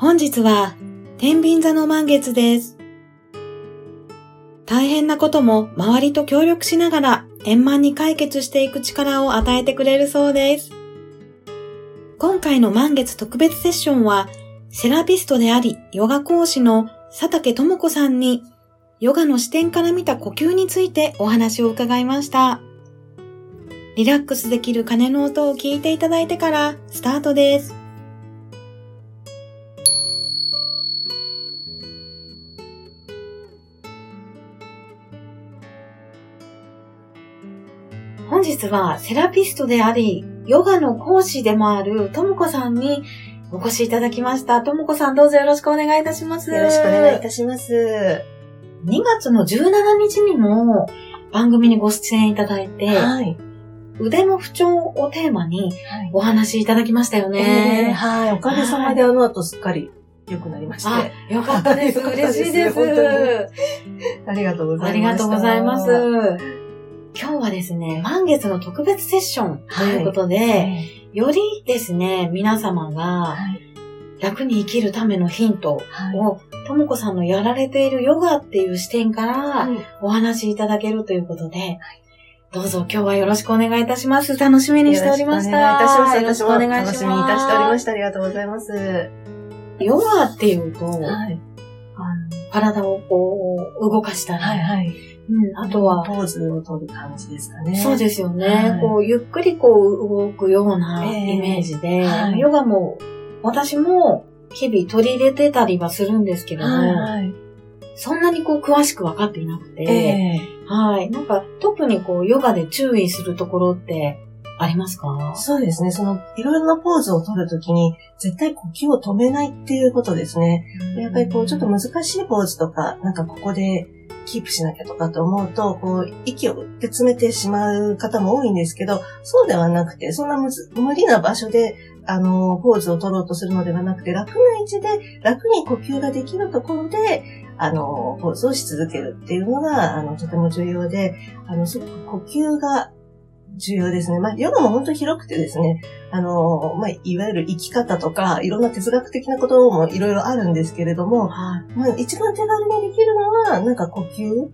本日は、天秤座の満月です。大変なことも周りと協力しながら円満に解決していく力を与えてくれるそうです。今回の満月特別セッションは、セラピストであり、ヨガ講師の佐竹智子さんに、ヨガの視点から見た呼吸についてお話を伺いました。リラックスできる鐘の音を聞いていただいてからスタートです。本日はセラピストであり、ヨガの講師でもあるともこさんにお越しいただきました。ともこさんどうぞよろしくお願いいたします。よろしくお願いいたします。2月の17日にも番組にご出演いただいて、はい、腕の不調をテーマにお話しいただきましたよね。えー、はい。おかげさまであの後すっかり良くなりまして。よかったです。嬉しいです。ありがとうございます。ありがとうございます。今日はですね、満月の特別セッションということで、はい、よりですね、皆様が楽に生きるためのヒントを、ともこさんのやられているヨガっていう視点からお話しいただけるということで、どうぞ今日はよろしくお願いいたします。楽しみにしておりました。お願いいたします。よろしくお願いします。楽しみにいたしておりました。ありがとうございます。ヨガっていうと、はい、体をこう動かしたり、はいはいうん、あとは、ポーズを取る感じですかね。そうですよね。はい、こう、ゆっくりこう動くようなイメージで、えーはい、ヨガも、私も日々取り入れてたりはするんですけども、はいはい、そんなにこう詳しくわかっていなくて、えー、はい。なんか、特にこう、ヨガで注意するところってありますか？そうですね。その、いろいろなポーズを取るときに、絶対呼吸を止めないっていうことですね。やっぱりこう、ちょっと難しいポーズとか、なんかここで、キープしなきゃとかと思うと、こう、息をって詰めてしまう方も多いんですけど、そうではなくて、そんな無理な場所で、あの、ポーズを取ろうとするのではなくて、楽な位置で楽に呼吸ができるところで、あの、ポーズをし続けるっていうのが、あの、とても重要で、あの、すごく呼吸が重要ですね。まあ、ヨガも本当に広くてですね、あの、まあ、いわゆる生き方とか、いろんな哲学的なこともいろいろあるんですけれども、はい、まあ、一番手軽にできるのは、なんか呼吸？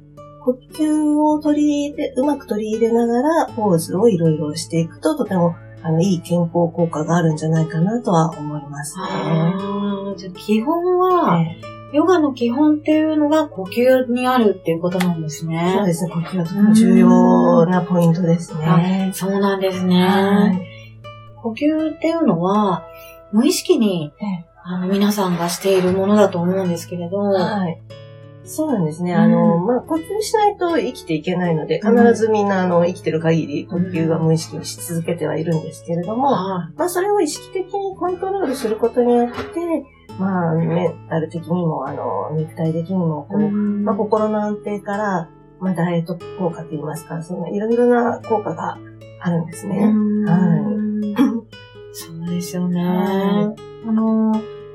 呼吸を取り入れ、うまく取り入れながら、ポーズをいろいろしていくと、とても、あの、いい健康効果があるんじゃないかなとは思いますね。あじゃ基本は、えーヨガの基本っていうのが呼吸にあるっていうことなんですね。そうですね。呼吸はとても重要なポイントですね。そうなんですね、はい。呼吸っていうのは、無意識に、あの皆さんがしているものだと思うんですけれど、はい、そうなんですね。あの、まあ、呼吸しないと生きていけないので、必ずみんな、あの、生きてる限り呼吸は無意識にし続けてはいるんですけれども、まあ、それを意識的にコントロールすることによって、まあ、メンタル的にも、あの、肉体的にも、こう、まあ、心の安定から、まあ、ダイエット効果といいますか、そのいろいろな効果があるんですね。はい。そうですよね。あの、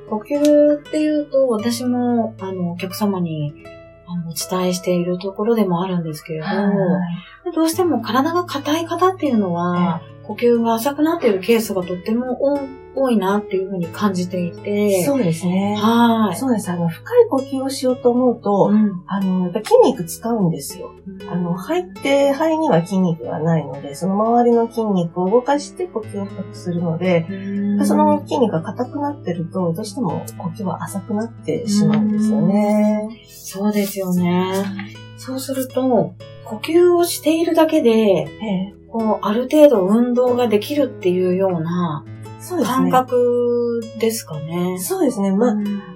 呼吸っていうと、私も、あの、お客様に、あの、お伝えしているところでもあるんですけれど、どうしても体が硬い方っていうのは、呼吸が浅くなっているケースがとっても多いなっていうふうに感じていて。そうですね。はい。そうです。あの、深い呼吸をしようと思うと、うん、あの、やっぱ筋肉使うんですよ。うん、あの、肺って、肺には筋肉がないので、その周りの筋肉を動かして呼吸を深くするので、うん、その筋肉が硬くなってると、どうしても呼吸は浅くなってしまうんですよね。そうですよね。そうすると、呼吸をしているだけで、ええ、こう、ある程度運動ができるっていうような感覚ですかね。そうですね。まあ、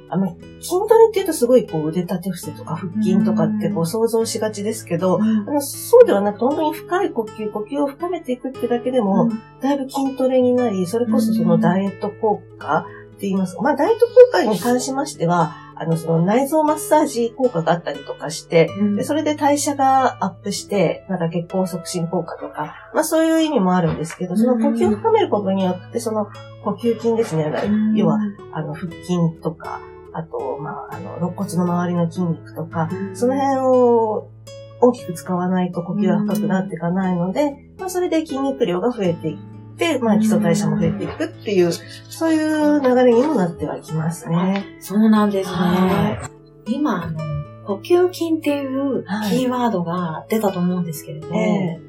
あの、筋トレって言うとすごいこう腕立て伏せとか腹筋とかってこう想像しがちですけど、あのそうではなくて本当に深い呼吸、呼吸を深めていくってだけでも、だいぶ筋トレになり、それこそそのダイエット効果って言いますか、まあダイエット効果に関しましては、あの、その内臓マッサージ効果があったりとかして、うん、でそれで代謝がアップして、なんか血行促進効果とか、まあそういう意味もあるんですけど、その呼吸を深めることによって、その呼吸筋ですね、うん、要は、あの、腹筋とか、あと、まあ、あの、肋骨の周りの筋肉とか、その辺を大きく使わないと呼吸が深くなっていかないので、まあ、それで筋肉量が増えていって、まあ、基礎代謝も増えていくっていう、そういう流れにもなってはきますね。そうなんですね。今、あの、呼吸筋っていうキーワードが出たと思うんですけれども、え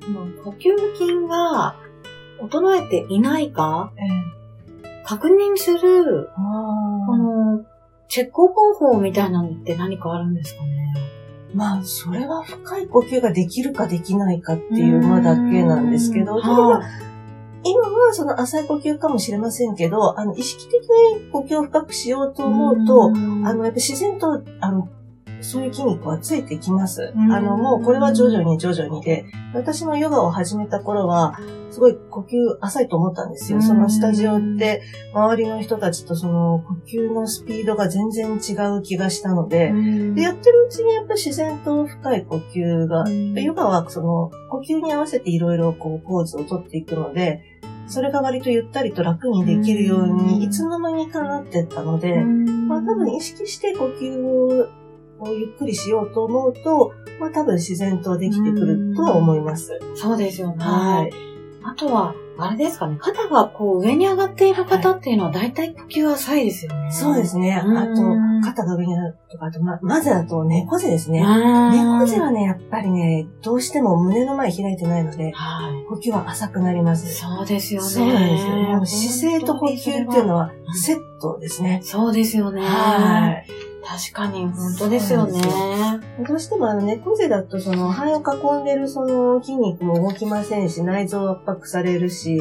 ー、呼吸筋が衰えていないか、えー、確認する、この、チェック方法みたいなのって何かあるんですかね？まあ、それは深い呼吸ができるかできないかっていうまだけなんですけど、今はその浅い呼吸かもしれませんけど、あの、意識的に呼吸を深くしようと思うと、あの、やっぱ自然と、あの、そういう筋肉はついてきます。あの、もうこれは徐々に徐々にで、私もヨガを始めた頃は、すごい呼吸浅いと思ったんですよ。そのスタジオって、周りの人たちとその呼吸のスピードが全然違う気がしたので、で、やってるうちにやっぱ自然と深い呼吸が、ヨガはその呼吸に合わせていろいろこうポーズをとっていくので、それが割とゆったりと楽にできるように、いつの間にかなってったので、まあ多分意識して呼吸をゆっくりしようと思うと、まあ多分自然とできてくるとは思います。そうですよね。はい。あとは、あれですかね、肩がこう上に上がっている方っていうのは大体呼吸浅いですよね。そうですね。あと、肩が上に上がるとか、あとま、まずだと猫背ですね。猫背はね、やっぱりね、どうしても胸の前開いてないので、はい、呼吸は浅くなります。そうですよね。そうなんですよ。もう姿勢と呼吸っていうのはセットですね。そうですよね。はい。確かに、本当ですよね。どうしてもあの猫背だと、その肺を囲んでるその筋肉も動きませんし、内臓圧迫されるし、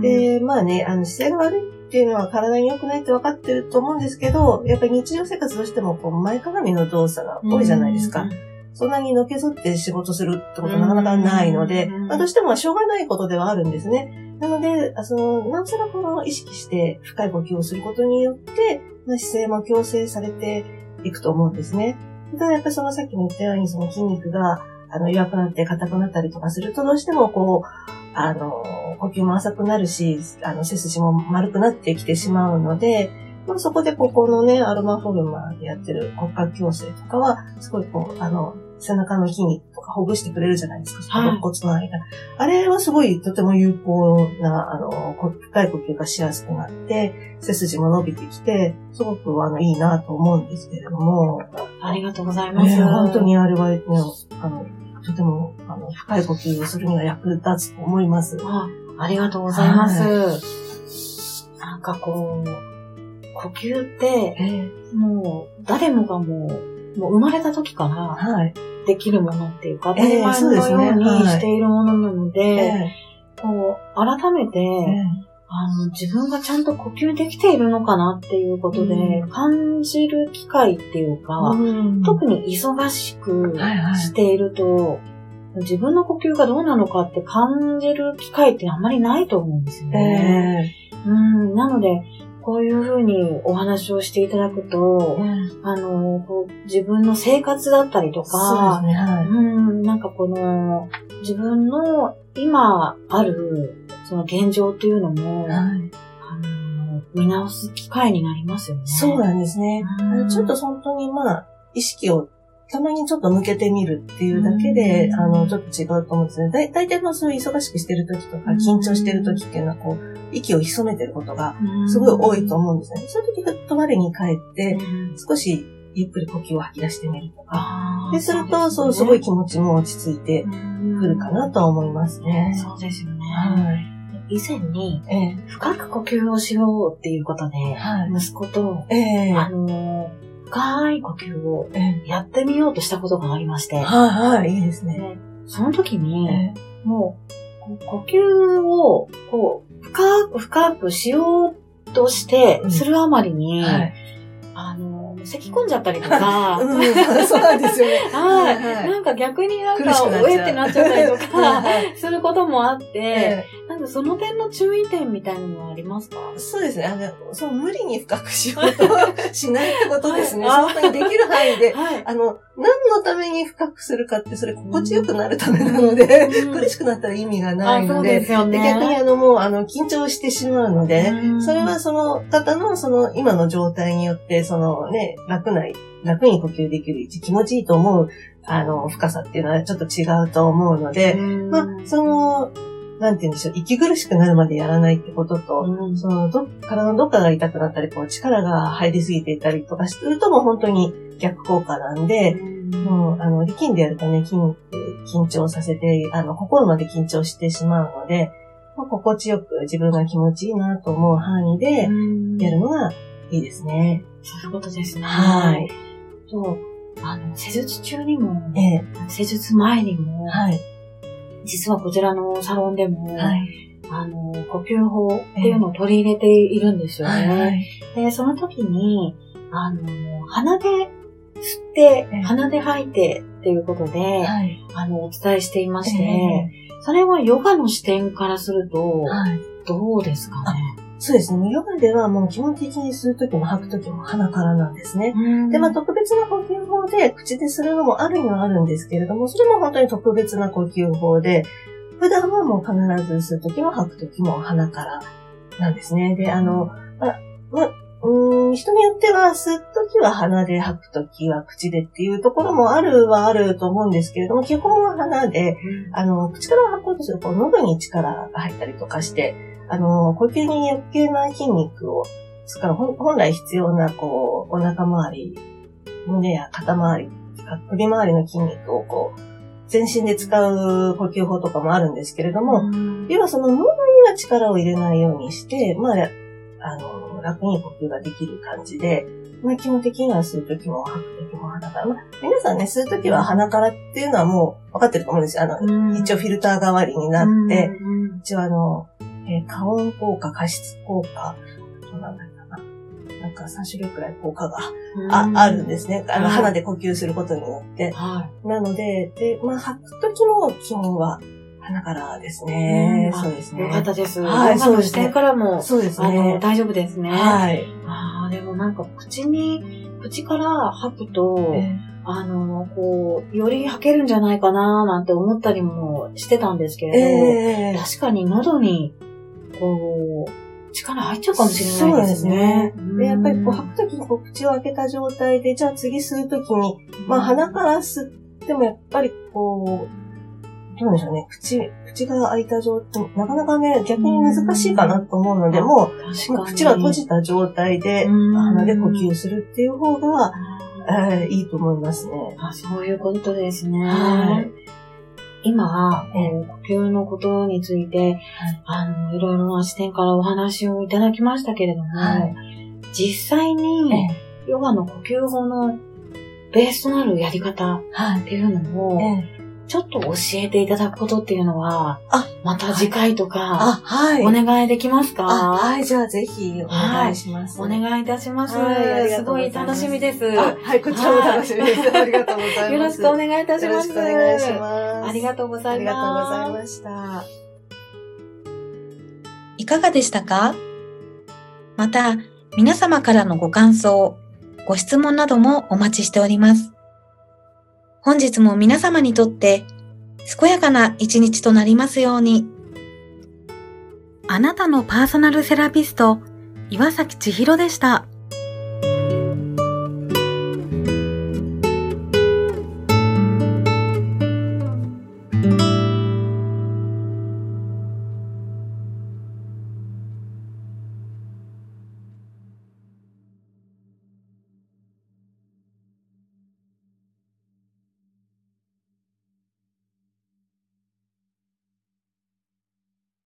で、まあね、あの姿勢が悪いっていうのは体に良くないって分かってると思うんですけど、やっぱり日常生活どうしてもこう前かがみの動作が多いじゃないですか。そんなにのけぞって仕事するってことなかなかないので、まあ、どうしてもしょうがないことではあるんですね。なので、その、なおさらこの意識して深い呼吸をすることによって、の、姿勢も矯正されていくと思うんですね。ただやっぱそのさっきも言ったようにその筋肉があの弱くなって硬くなったりとかするとどうしてもこう、あの、呼吸も浅くなるし、あの、背筋も丸くなってきてしまうので、まあ、そこでここのね、アロマフォルマでやってる骨格矯正とかは、すごいこう、あの、背中の筋肉とかほぐしてくれるじゃないですか、肋骨の間。あれはすごいとても有効な、あの、深い呼吸がしやすくなって、背筋も伸びてきて、すごくあの、いいなと思うんですけれども。ありがとうございます。ね、本当にあれはね、あの、とても、あの、深い呼吸をするには役立つと思います。あありがとうございます。はい、なんかこう、呼吸って、もう、誰もがもう、もう生まれた時からできるものっていうか、当たり前のようにしているものなので、こう、改めて、あの、自分がちゃんと呼吸できているのかなっていうことで、感じる機会っていうか、特に忙しくしていると、自分の呼吸がどうなのかって感じる機会ってあんまりないと思うんですよね。うん、なので、こういうふうにお話をしていただくと、うん、あの、こう自分の生活だったりとか、ねはい、うん、なんかこの、自分の今ある、その現状っていうのも、はい、あの見直す機会になりますよね。そうなんですね。うん、ちょっと本当にまあ、意識をたまにちょっと向けてみるっていうだけで、あの、ちょっと違うと思うんですね。だ大体まあそういう忙しくしてる時とか、緊張してる時っていうのは、こう、息を潜めてることがすごい多いと思うんですね。そういう時、ふっと我に返って、少しゆっくり呼吸を吐き出してみるとか。で、すると、そう、すごい気持ちも落ち着いてくるかなと思いますね。そうですよね。はい以前に、深く呼吸をしようっていうことで、息子と、あの、深い呼吸をやってみようとしたことがありまして。はいはい、いいですね。その時に、もう、呼吸を、こう、深く深くしようとして、するあまりに、あの、咳込んじゃったりとか。うん、そうなんですよね。はい。なんか逆になんか、おえってなっちゃったりとか、することもあって、なんかその点の注意点みたいなのはありますか？そうですね。あの、そう、無理に深くしようとしないってことですね。本当にできる範囲で、あの、何のために深くするかって、それ心地よくなるためなので、苦しくなったら意味がないので、逆にあの、もう、あの、緊張してしまうので、それはその方の、その、今の状態によって、そのね、楽な、楽に呼吸できる気持ちいいと思う、あの、深さっていうのはちょっと違うと思うので、まあ、その、なんて言うんでしょう、息苦しくなるまでやらないってことと、うん、そのど、体のどっかが痛くなったり、こう、力が入りすぎていたりとかするともう本当に逆効果なんで、うん、もう、あの、力んでやるとね、筋肉緊張させて、あの、心まで緊張してしまうので、まあ、心地よく自分が気持ちいいなと思う範囲でやるのがいいですね。そういうことですね。はい。と、あの、施術中にも、ええ、施術前にも、はい、実はこちらのサロンでも、はい、あの、呼吸法っていうのを取り入れているんですよね。はい、で、その時に、あの、鼻で吸って、鼻で吐いてっていうことで、はい、あの、お伝えしていまして、えー、それはヨガの視点からすると、どうですかね、そうですね。ヨガではもう基本的に吸うときも吐くときも鼻からなんですね。で、まあ特別な呼吸法で口でするのもあるにはあるんですけれども、それも本当に特別な呼吸法で、普段はもう必ず吸うときも吐くときも鼻からなんですね。で、あの、まあ、まうん人によっては吸うときは鼻で吐くときは口でっていうところもあるはあると思うんですけれども、基本は鼻で、あの、口から吐こうとすると、喉に力が入ったりとかして、あの、呼吸に余計な筋肉を使う、本来必要な、こう、お腹周り、胸や肩周り、首周りの筋肉をこう、全身で使う呼吸法とかもあるんですけれども、要はその喉には力を入れないようにして、まあ、あの、楽に呼吸ができる感じで、まあ、基本的には吸うときも吐くときも鼻から。まあ、皆さんね、吸うときは鼻からっていうのはもう分かってると思うんですよ。あの、一応フィルター代わりになって、一応あの、えー、加温効果、加湿効果、どうなんだろうな。なんか3種類くらい効果がああるんですね。あの、鼻で呼吸することによって。はい、なので、で、まあ、吐くときも基本は鼻からですね。そうですね。よかったです。はい、そうですね。からも、そうですね。大丈夫ですね。はい。ああ、でもなんか口に、口から吐くと、えーあの、こう、より吐けるんじゃないかななんて思ったりもしてたんですけれど、えー、確かに喉にこう、力入っちゃうかもしれないですね。そうですね。で、やっぱりこう吐くときにこう口を開けた状態で、じゃあ次吸うときに、まあ鼻から吸ってもやっぱりこう、どうでしょうね、口、口が開いた状態、なかなかね、逆に難しいかなと思うので、もう、口は閉じた状態で、鼻で呼吸するっていう方が、えー、いいと思いますね。あそういうことですね。はい。今、えー、呼吸のことについて、はい、あの、いろいろな視点からお話をいただきましたけれども、はい、実際に、ヨガの呼吸法のベースとなるやり方っていうのを、ちょっと教えていただくことっていうのは、あ、また次回とか、はい、お願いできますか？はい、じゃあぜひお願いします。お願いいたします。はい、すごい楽しみです。はい、こちらも楽しみです。ありがとうございます。よろしくお願いいたします。よろしくお願いします。ありがとうございます。ありがとうございました。いかがでしたか？また、皆様からのご感想、ご質問などもお待ちしております。本日も皆様にとって健やかな一日となりますように。あなたのパーソナルセラピスト、岩崎千尋でした。